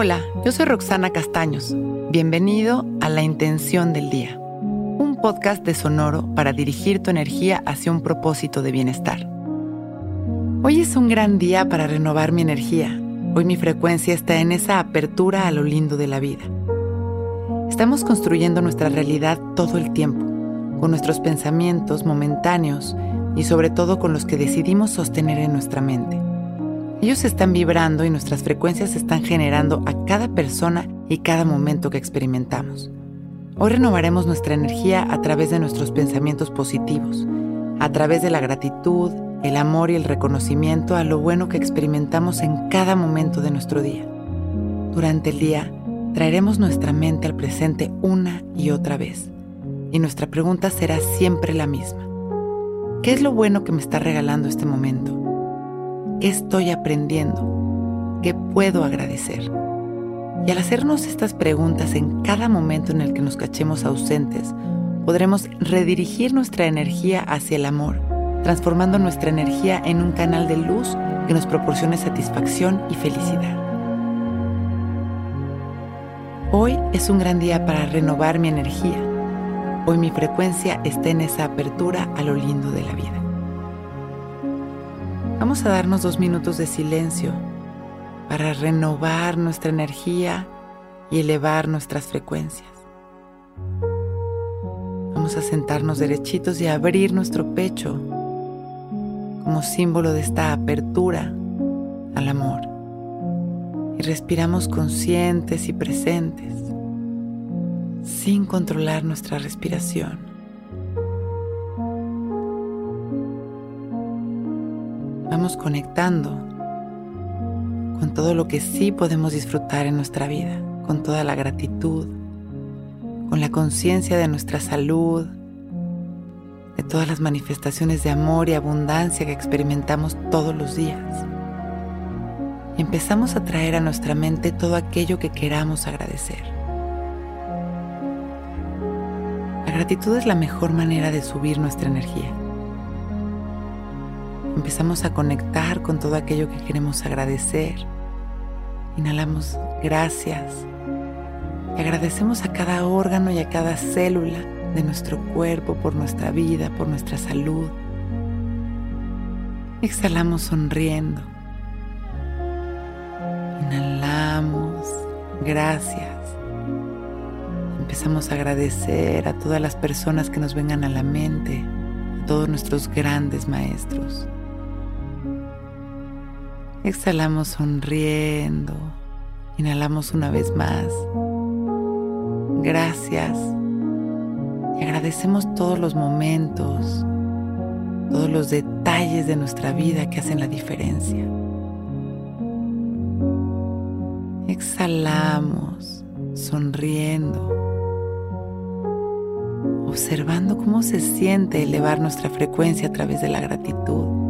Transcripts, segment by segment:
Hola, yo soy Roxana Castaños. Bienvenido a La Intención del Día, un podcast de Sonoro para dirigir tu energía hacia un propósito de bienestar. Hoy es un gran día para renovar mi energía. Hoy mi frecuencia está en esa apertura a lo lindo de la vida. Estamos construyendo nuestra realidad todo el tiempo, con nuestros pensamientos momentáneos y sobre todo con los que decidimos sostener en nuestra mente. Ellos están vibrando y nuestras frecuencias están generando a cada persona y cada momento que experimentamos. Hoy renovaremos nuestra energía a través de nuestros pensamientos positivos, a través de la gratitud, el amor y el reconocimiento a lo bueno que experimentamos en cada momento de nuestro día. Durante el día, traeremos nuestra mente al presente una y otra vez, y nuestra pregunta será siempre la misma. ¿Qué es lo bueno que me está regalando este momento? ¿Qué estoy aprendiendo? ¿Qué puedo agradecer? Y al hacernos estas preguntas en cada momento en el que nos cachemos ausentes, podremos redirigir nuestra energía hacia el amor, transformando nuestra energía en un canal de luz que nos proporcione satisfacción y felicidad. Hoy es un gran día para renovar mi energía. Hoy mi frecuencia está en esa apertura a lo lindo de la vida. Vamos a darnos dos minutos de silencio para renovar nuestra energía y elevar nuestras frecuencias. Vamos a sentarnos derechitos y abrir nuestro pecho como símbolo de esta apertura al amor. Y respiramos conscientes y presentes, sin controlar nuestra respiración. Conectando con todo lo que sí podemos disfrutar en nuestra vida, con toda la gratitud, con la conciencia de nuestra salud, de todas las manifestaciones de amor y abundancia que experimentamos todos los días. Empezamos a traer a nuestra mente todo aquello que queramos agradecer. La gratitud es la mejor manera de subir nuestra energía empezamos a conectar con todo aquello que queremos agradecer. Inhalamos gracias y agradecemos a cada órgano y a cada célula de nuestro cuerpo por nuestra vida, por nuestra salud. Exhalamos sonriendo. Inhalamos, gracias. Empezamos a agradecer a todas las personas que nos vengan a la mente, a todos nuestros grandes maestros. Exhalamos sonriendo. Inhalamos una vez más. Gracias. Y agradecemos todos los momentos, todos los detalles de nuestra vida que hacen la diferencia. Exhalamos, sonriendo, observando cómo se siente elevar nuestra frecuencia a través de la gratitud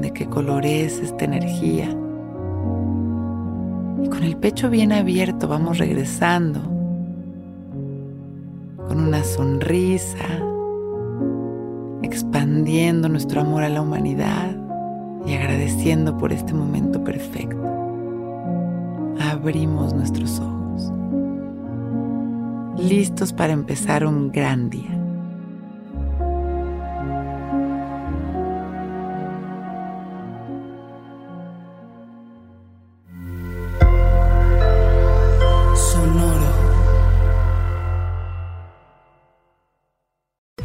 de qué color es esta energía. Y con el pecho bien abierto vamos regresando con una sonrisa, expandiendo nuestro amor a la humanidad y agradeciendo por este momento perfecto. Abrimos nuestros ojos, listos para empezar un gran día.